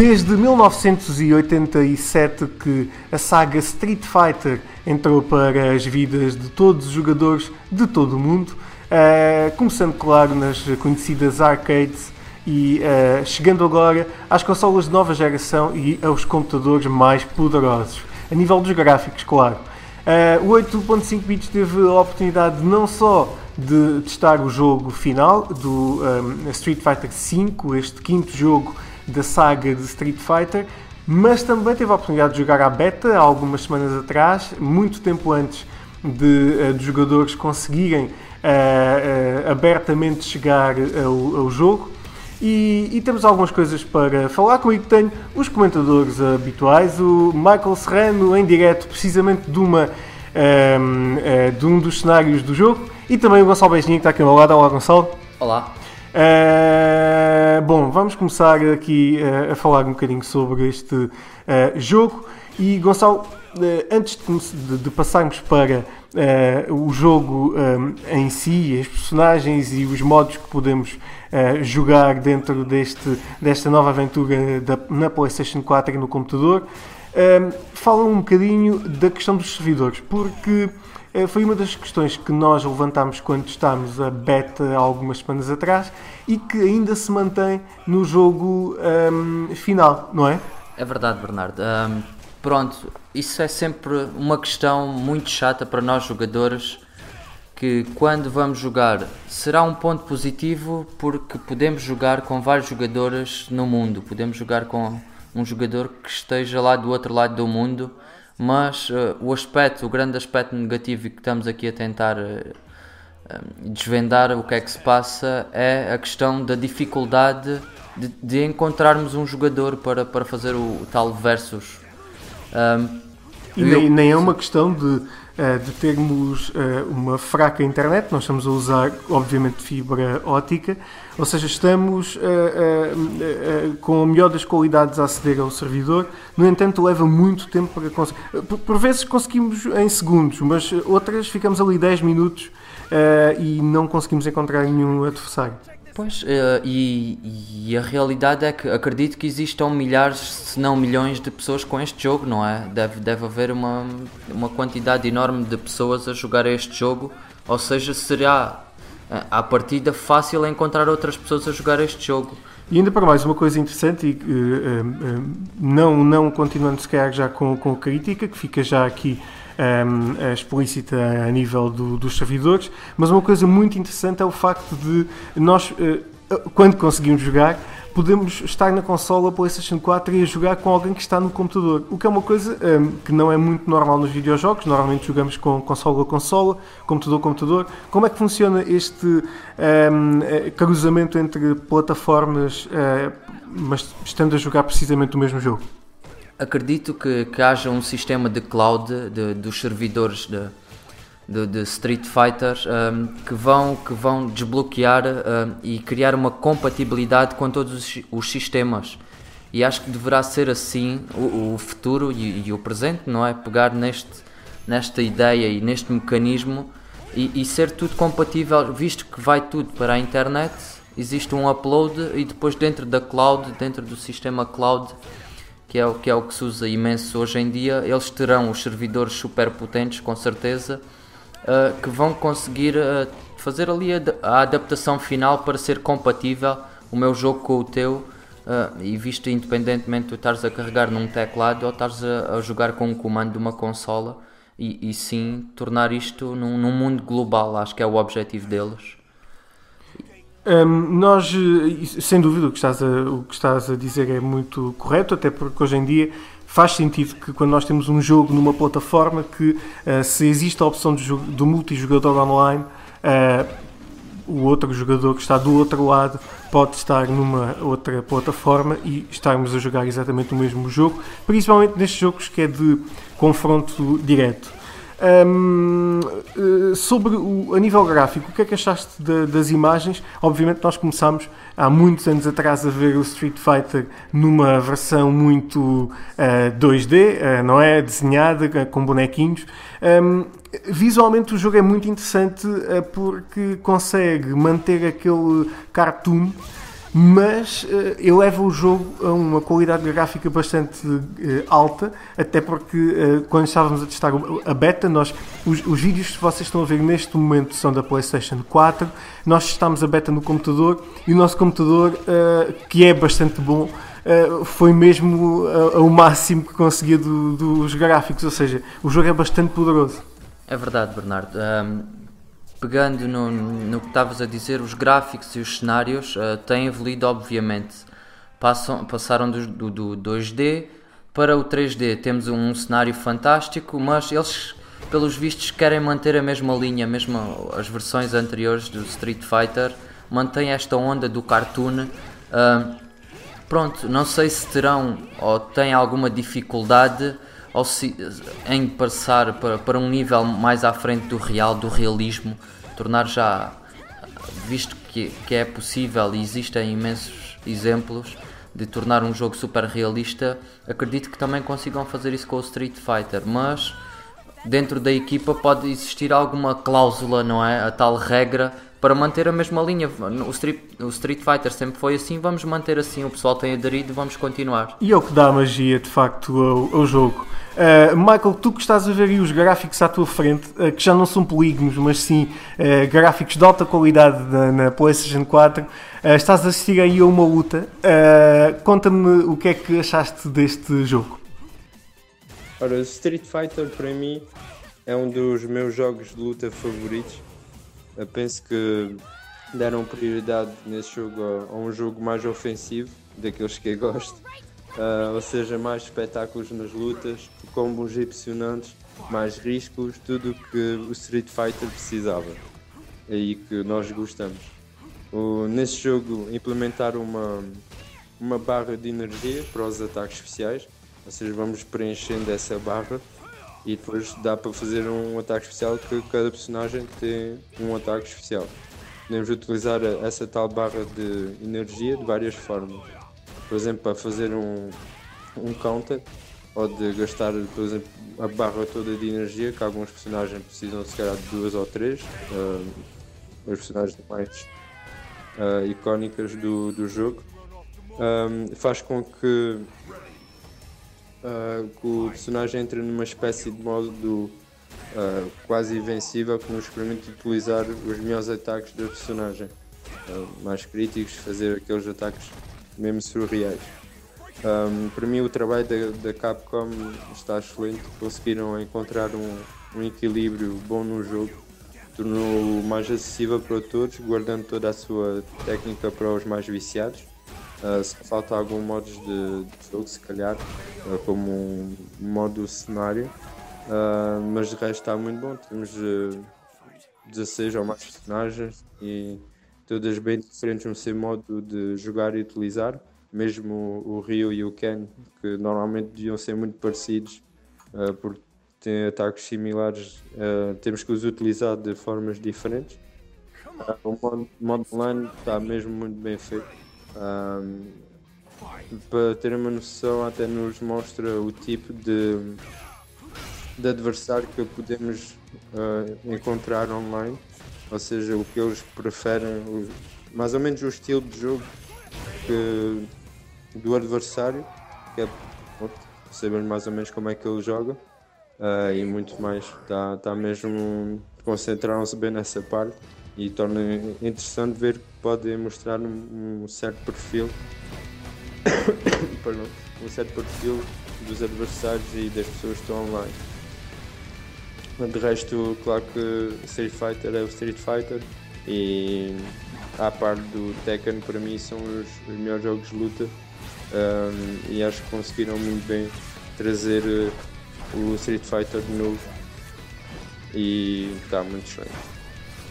Desde 1987 que a saga Street Fighter entrou para as vidas de todos os jogadores de todo o mundo, uh, começando, claro, nas conhecidas arcades e uh, chegando agora às consolas de nova geração e aos computadores mais poderosos. A nível dos gráficos, claro. Uh, o 8.5 bits teve a oportunidade não só de testar o jogo final do um, Street Fighter V, este quinto jogo da saga de Street Fighter, mas também teve a oportunidade de jogar a beta há algumas semanas atrás, muito tempo antes de, uh, de jogadores conseguirem uh, uh, abertamente chegar ao, ao jogo. E, e, temos algumas coisas para falar. Comigo tenho os comentadores habituais, o Michael Serrano em direto, precisamente de, uma, um, de um dos cenários do jogo, e também o Gonçalo Beijinho que está aqui ao meu lado. Olá, Gonçalo. Olá. Uh, bom, vamos começar aqui uh, a falar um bocadinho sobre este uh, jogo. E Gonçalo, antes de, de, passarmos para o jogo um, em si, as personagens e os modos que podemos jogar dentro deste, desta nova aventura da, na PlayStation 4 e no computador, fala um bocadinho da questão dos servidores, porque eh, foi uma das questões que nós levantámos quando estávamos a beta algumas semanas atrás e que ainda se mantém no jogo um, ehm, final, não é? É verdade, Bernardo. Um, pronto, isso é sempre uma questão muito chata para nós jogadores que quando vamos jogar será um ponto positivo porque podemos jogar com vários jogadores no mundo, podemos jogar com um jogador que esteja lá do outro lado do mundo mas uh, o aspecto, o grande aspecto negativo que estamos aqui a tentar uh, desvendar o que é que se passa é a questão da dificuldade de, de encontrarmos um jogador para, para fazer o, o tal versus. Um, e nem, nem, é uma questão de de termos eh, uma fraca internet, nós estamos a usar, obviamente, fibra ótica, ou seja, estamos eh, com a melhor das qualidades a aceder ao servidor, no entanto, leva muito tempo para conseguir. Por vezes conseguimos em segundos, mas outras ficamos ali 10 minutos e não conseguimos encontrar nenhum adversário. Pois, uh, e, e, a realidade é que acredito que existam milhares, se não milhões de pessoas com este jogo, não é? Deve, deve haver uma, uma quantidade enorme de pessoas a jogar este jogo, ou seja, será uh, à partida fácil encontrar outras pessoas a jogar este jogo. E ainda para mais, uma coisa interessante, e uh, não, não continuando se já com, com crítica, que fica já aqui um, ehm, explícita a nível do, dos servidores, mas uma coisa muito interessante é o facto de nós, uh, quando conseguimos jogar, podemos estar na consola PlayStation 4 e jogar com alguém que está no computador, o que é uma coisa um, ehm, que não é muito normal nos videojogos. Normalmente jogamos com consola a consola, computador a computador. Como é que funciona este um, ehm, eh, cruzamento entre plataformas, uh, mas estando a jogar precisamente o mesmo jogo? Acredito que, que haja um sistema de cloud de, dos servidores de, de, de Street Fighter um, que, vão, que vão desbloquear um, e criar uma compatibilidade com todos os, os, sistemas. E acho que deverá ser assim o, o futuro e, e, o presente, não é? Pegar neste, nesta ideia e neste mecanismo e, e ser tudo compatível, visto que vai tudo para a internet, existe um upload e depois dentro da cloud, dentro do sistema cloud, que é, o, que é o que se usa imenso hoje em dia, eles terão os servidores super potentes, com certeza, uh, que vão conseguir uh, fazer ali a, a, adaptação final para ser compatível o meu jogo com o teu. Uh, e visto independentemente de estares a carregar num teclado ou estares a, a jogar com um comando de uma consola e, e sim tornar isto num, num mundo global, acho que é o objetivo deles. Um, nós, eh, sem dúvida, o que, estás a, o que estás a dizer é muito correto, até porque hoje em dia faz sentido que quando nós temos um jogo numa plataforma que uh, se existe a opção do, do multijogador online, uh, o outro jogador que está do outro lado pode estar numa outra plataforma e estarmos a jogar exatamente o mesmo jogo, principalmente nestes jogos que é de confronto direto. Um, eh, sobre o, a nível gráfico, o que é que achaste de, das imagens? Obviamente, nós começámos há muitos anos atrás a ver o Street Fighter numa versão muito uh, 2D, uh, não é? Desenhada uh, com bonequinhos. Um, visualmente, o jogo é muito interessante porque consegue manter aquele cartoon mas uh, eleva o jogo a uma qualidade gráfica bastante uh, alta, até porque uh, quando estávamos a testar a beta, nós, os, os, vídeos que vocês estão a ver neste momento são da PlayStation 4, nós testámos a beta no computador e o nosso computador, que é bastante bom, foi mesmo o máximo que conseguia do, dos gráficos, ou seja, o jogo é bastante poderoso. É verdade, Bernardo. Um pegando no, no que estavas a dizer, os gráficos e os cenários uh, têm evoluído, obviamente. Passam, passaram do, do, do 2D para o 3D. Temos um cenário fantástico, mas eles, pelos vistos, querem manter a mesma linha, mesmo as versões anteriores do Street Fighter, mantém esta onda do cartoon. Uh, pronto, não sei se terão ou têm alguma dificuldade em passar para, para um nível mais à frente do real, do realismo, tornar já, visto que, que é possível e existem imensos exemplos de tornar um jogo super realista, acredito que também consigam fazer isso com o Street Fighter, mas dentro da equipa pode existir alguma cláusula, não é? A tal regra para manter a mesma linha. O Street, o Street Fighter sempre foi assim, vamos manter assim, o pessoal tem aderido, vamos continuar. E é o que dá magia de facto ao, ao jogo. Uh, Michael, tu que estás a ver aí os gráficos à tua frente, uh, que já não são polígonos, mas sim uh, gráficos de alta qualidade na, na PlayStation 4, estás a assistir aí a uma luta. Conta-me o que é que achaste deste jogo. Ora, Street Fighter para mim é um dos meus jogos de luta favoritos. Eu penso que deram prioridade nesse jogo a, um jogo mais ofensivo, daqueles que eu gosto. Uh, ou seja, mais espetáculos nas lutas, combos impressionantes, mais riscos, tudo o que o Street Fighter precisava. E que nós gostamos. O, nesse jogo implementar uma, uma barra de energia para os ataques especiais, ou seja, vamos preenchendo essa barra e depois dá para fazer um ataque especial que cada personagem tem um ataque especial. Podemos utilizar essa tal barra de energia de várias formas por exemplo, para fazer um, um counter ou de gastar, por exemplo, a barra toda de energia, que alguns personagens precisam se calhar de duas ou três, uh, os personagens mais uh, icónicas do, do jogo, um, faz com que, uh, que, o personagem entre numa espécie de modo quase invencível que nos permite utilizar os melhores ataques do personagem, mais críticos, fazer aqueles ataques mesmo surreais. Um, para mim o trabalho da, da, Capcom está excelente, conseguiram encontrar um, um equilíbrio bom no jogo, tornou-o mais acessível para todos, guardando toda a sua técnica para os mais viciados. Uh, só falta algum modos de, de jogo, se calhar, uh, como um modo cenário, uh, mas de resto está muito bom. Temos 16 ou mais personagens e todas bem diferentes no seu modo de jogar e utilizar. Mesmo o Ryu e o Ken, que normalmente deviam ser muito parecidos, uh, porque têm ataques similares, uh, temos que os utilizar de formas diferentes. Uh, o modo, modo online está mesmo muito bem feito. Para ter uma noção, até nos mostra o tipo de, de adversário que podemos encontrar online ou seja, o que eles preferem, mais ou menos o estilo de jogo que, do adversário, que é saber mais ou menos como é que ele joga uh, e muito mais. Está tá mesmo concentraram-se bem nessa parte e torna interessante ver que podem mostrar um, um certo perfil perdão, um certo perfil dos adversários e das pessoas que estão online. De resto, claro que Street Fighter é o Street Fighter e à parte do Tekken para mim são os, os melhores jogos de luta um, e acho que conseguiram muito bem trazer uh, o Street Fighter de novo e está muito excelente.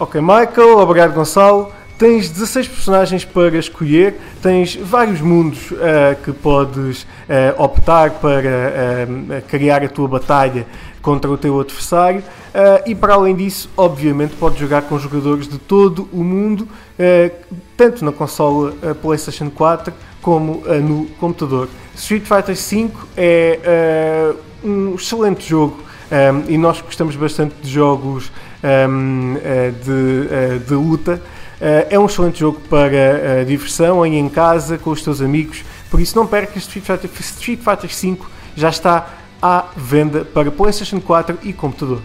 Ok, Michael, obrigado Gonçalo. Tens 16 personagens para escolher, tens vários mundos uh, que podes uh, optar para uh, criar a tua batalha contra o teu adversário e para além disso, obviamente, podes jogar com jogadores de todo o mundo, tanto na consola PlayStation 4 como no computador. Street Fighter V é um excelente jogo um, e nós gostamos bastante de jogos um, de, de luta. é um excelente jogo para diversão, em, em casa, com os teus amigos. Por isso, não percas Street Fighter, Street Fighter 5 já está à venda para PlayStation 4 e computador.